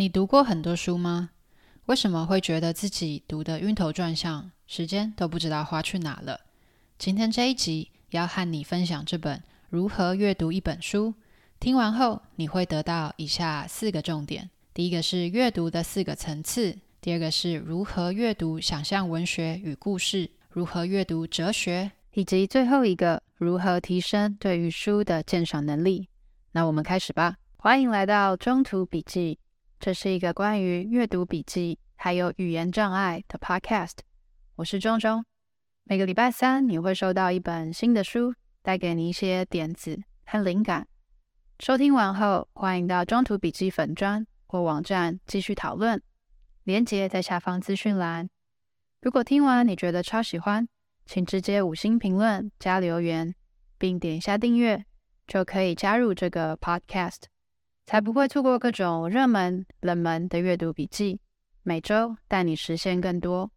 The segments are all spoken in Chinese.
你读过很多书吗？为什么会觉得自己读得晕头转向，时间都不知道花去哪了？今天这一集要和你分享这本《如何阅读一本书》。听完后，你会得到以下四个重点：第一个是阅读的四个层次；第二个是如何阅读想象文学与故事；如何阅读哲学；以及最后一个如何提升对于书的鉴赏能力。那我们开始吧。欢迎来到中途笔记，这是一个关于阅读笔记还有语言障碍的 podcast。我是中中，每个礼拜三你会收到一本新的书，带给你一些点子和灵感。收听完后，欢迎到中途笔记粉专或网站继续讨论，连接在下方资讯栏。如果听完你觉得超喜欢，请直接五星评论加留言，并点一下订阅，就可以加入这个 podcast。才不会错过各种热门、冷门的阅读笔记，每周带你实现更多。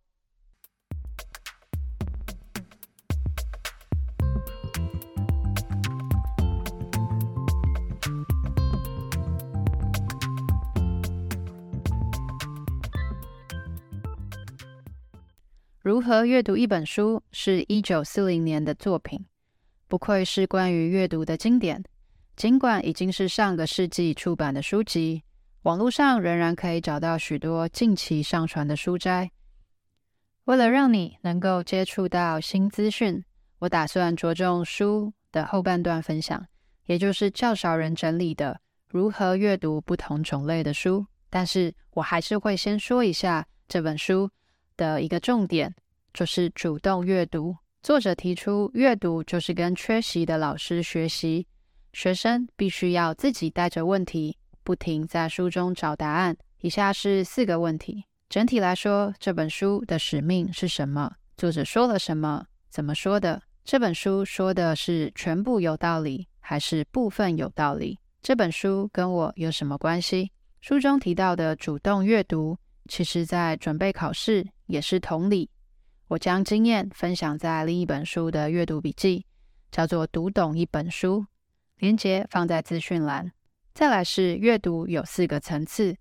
如何阅读一本书是一九四零年的作品，不愧是关于阅读的经典。尽管已经是上个世纪出版的书籍，网络上仍然可以找到许多近期上传的书摘。为了让你能够接触到新资讯，我打算着重书的后半段分享，也就是较少人整理的如何阅读不同种类的书。但是我还是会先说一下这本书的一个重点，就是主动阅读。作者提出，阅读就是跟缺席的老师学习。学生必须要自己带着问题，不停在书中找答案。以下是四个问题。整体来说，这本书的使命是什么？作者说了什么？怎么说的？这本书说的是全部有道理，还是部分有道理？这本书跟我有什么关系？书中提到的主动阅读，其实在准备考试也是同理。我将经验分享在另一本书的阅读笔记，叫做《读懂一本书》。连接放在资讯栏。再来是阅读有四个层次，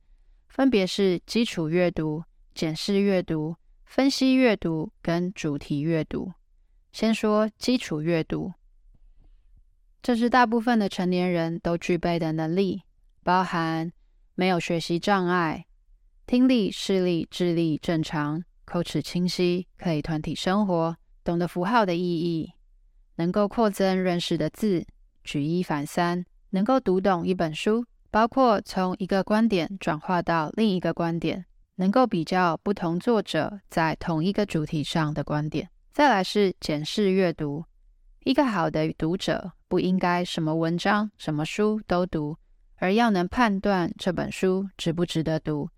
分别是基础阅读、检视阅读、分析阅读跟主题阅读。先说基础阅读，这是大部分的成年人都具备的能力，包含没有学习障碍、听力、视力、智力正常、口齿清晰、可以团体生活、懂得符号的意义、能够扩增认识的字。举一反三，能够读懂一本书，包括从一个观点转化到另一个观点，能够比较不同作者在同一个主题上的观点。再来是检视阅读，一个好的读者不应该什么文章、什么书都读，而要能判断这本书值不值得读。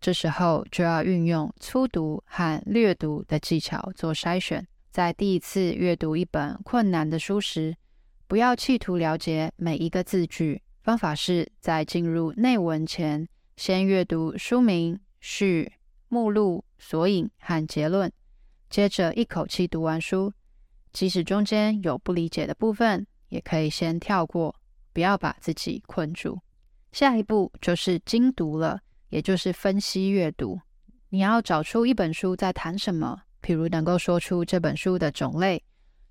这时候就要运用粗读和略读的技巧做筛选。在第一次阅读一本困难的书时，不要企图了解每一个字句，方法是在进入内文前，先阅读书名、序、目录、索引和结论，接着一口气读完书。即使中间有不理解的部分，也可以先跳过，不要把自己困住。下一步就是精读了，也就是分析阅读。你要找出一本书在谈什么，譬如能够说出这本书的种类。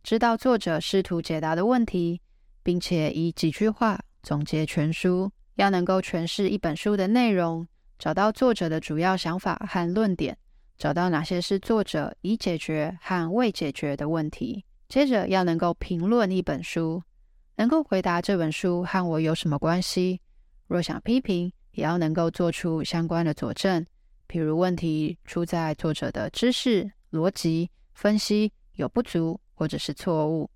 知道作者试图解答的问题，并且以几句话总结全书，要能够诠释一本书的内容，找到作者的主要想法和论点，找到哪些是作者已解决和未解决的问题。接着要能够评论一本书，能够回答这本书和我有什么关系。若想批评，也要能够做出相关的佐证，譬如问题出在作者的知识、逻辑分析有不足。或者是错误，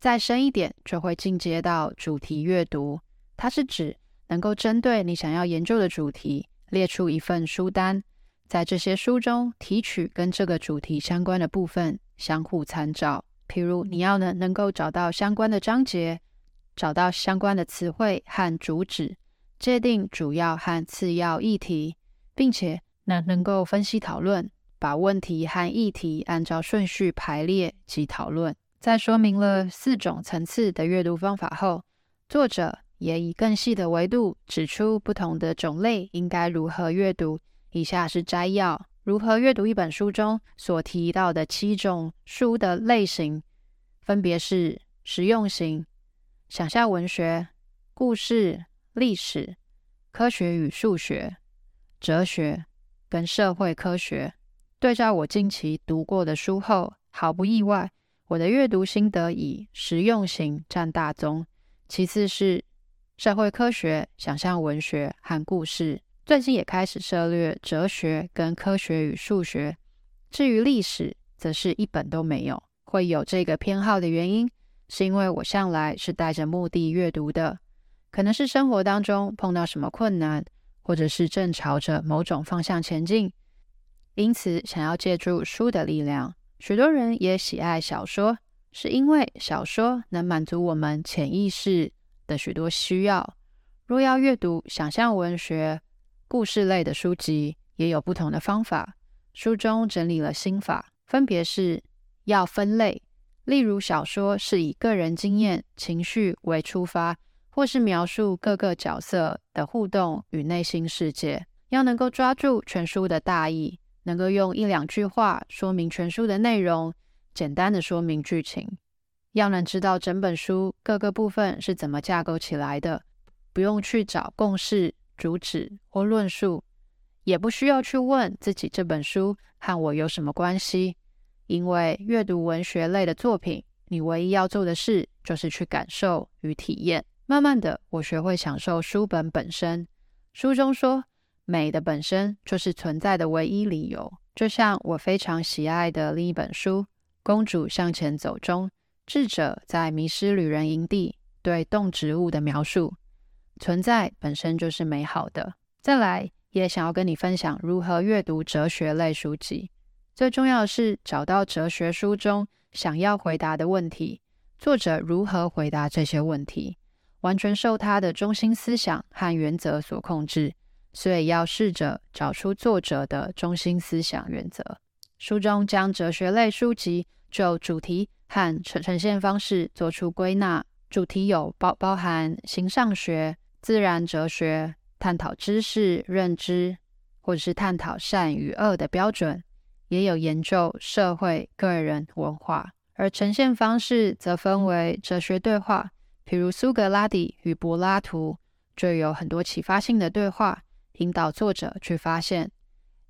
再深一点就会进阶到主题阅读。它是指能够针对你想要研究的主题，列出一份书单，在这些书中提取跟这个主题相关的部分，相互参照。譬如你要能能够找到相关的章节，找到相关的词汇和主旨，界定主要和次要议题，并且能能够分析讨论。把问题和议题按照顺序排列及讨论。在说明了四种层次的阅读方法后，作者也以更细的维度指出不同的种类应该如何阅读。以下是摘要：如何阅读一本书中所提到的七种书的类型，分别是实用型、想象文学、故事、历史、科学与数学、哲学跟社会科学。对照我近期读过的书后，毫不意外，我的阅读心得以实用型占大宗，其次是社会科学、想象文学和故事。最近也开始涉猎哲学跟科学与数学，至于历史，则是一本都没有。会有这个偏好的原因，是因为我向来是带着目的阅读的，可能是生活当中碰到什么困难，或者是正朝着某种方向前进，因此想要借助书的力量。许多人也喜爱小说，是因为小说能满足我们潜意识的许多需要。若要阅读想象文学，故事类的书籍也有不同的方法，书中整理了心法，分别是要分类，例如小说是以个人经验、情绪为出发，或是描述各个角色的互动与内心世界，要能够抓住全书的大意，能够用一两句话说明全书的内容，简单的说明剧情，要能知道整本书各个部分是怎么架构起来的，不用去找共识。主旨或论述，也不需要去问自己这本书和我有什么关系，因为阅读文学类的作品，你唯一要做的事就是去感受与体验。慢慢的，我学会享受书本本身。书中说，美的本身就是存在的唯一理由。就像我非常喜爱的另一本书《公主向前走》中，智者在迷失旅人营地对动植物的描述。存在本身就是美好的。再来，也想要跟你分享如何阅读哲学类书籍。最重要的是找到哲学书中想要回答的问题，作者如何回答这些问题，完全受他的中心思想和原则所控制。所以要试着找出作者的中心思想原则。书中将哲学类书籍就主题和呈呈现方式做出归纳，主题有包包含形上学。自然哲学探讨知识认知，或者是探讨善与恶的标准，也有研究社会、个人、文化。而呈现方式则分为哲学对话，譬如苏格拉底与柏拉图，就有很多启发性的对话，引导作者去发现；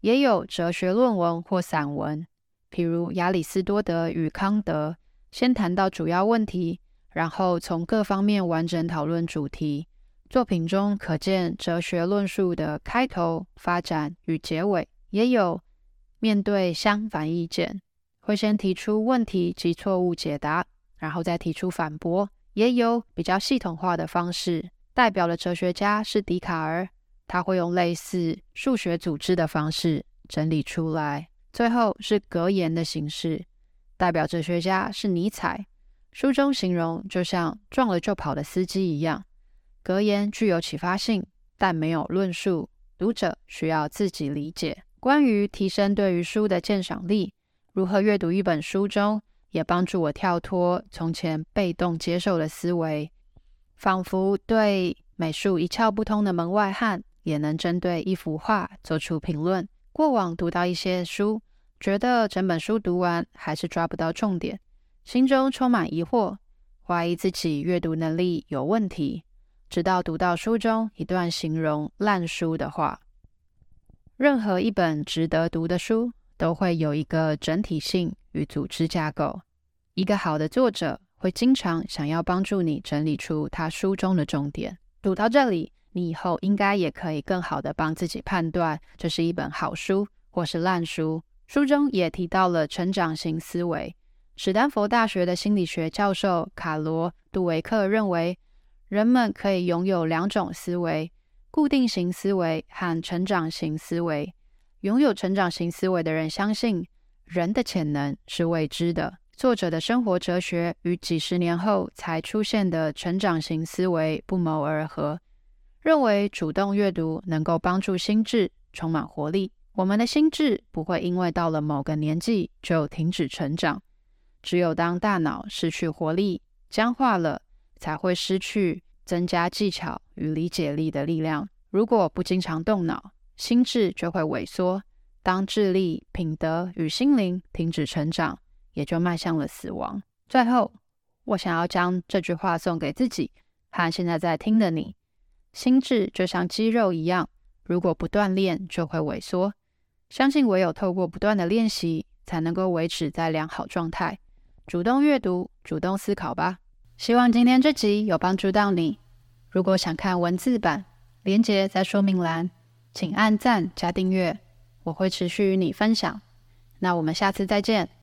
也有哲学论文或散文，譬如亚里斯多德与康德，先谈到主要问题，然后从各方面完整讨论主题。作品中可见哲学论述的开头、发展与结尾，也有面对相反意见，会先提出问题及错误解答，然后再提出反驳，也有比较系统化的方式。代表的哲学家是笛卡尔，他会用类似数学组织的方式整理出来。最后是格言的形式，代表哲学家是尼采，书中形容就像撞了就跑的司机一样。格言具有启发性，但没有论述，读者需要自己理解。关于提升对于书的鉴赏力，如何阅读一本书中，也帮助我跳脱从前被动接受的思维，仿佛对美术一窍不通的门外汉，也能针对一幅画做出评论。过往读到一些书，觉得整本书读完还是抓不到重点，心中充满疑惑，怀疑自己阅读能力有问题。直到读到书中一段形容烂书的话，任何一本值得读的书都会有一个整体性与组织架构。一个好的作者会经常想要帮助你整理出他书中的重点。读到这里，你以后应该也可以更好的帮自己判断这是一本好书或是烂书。书中也提到了成长型思维。史丹佛大学的心理学教授卡罗·杜维克认为。人们可以拥有两种思维：固定型思维和成长型思维。拥有成长型思维的人相信人的潜能是未知的。作者的生活哲学与几十年后才出现的成长型思维不谋而合，认为主动阅读能够帮助心智充满活力。我们的心智不会因为到了某个年纪就停止成长，只有当大脑失去活力、僵化了。才会失去增加技巧与理解力的力量。如果不经常动脑，心智就会萎缩。当智力、品德与心灵停止成长，也就迈向了死亡。最后，我想要将这句话送给自己和现在在听的你：心智就像肌肉一样，如果不锻炼，就会萎缩。相信唯有透过不断的练习，才能够维持在良好状态。主动阅读，主动思考吧。希望今天这集有帮助到你。如果想看文字版，连接在说明栏，请按赞加订阅。我会持续与你分享，那我们下次再见。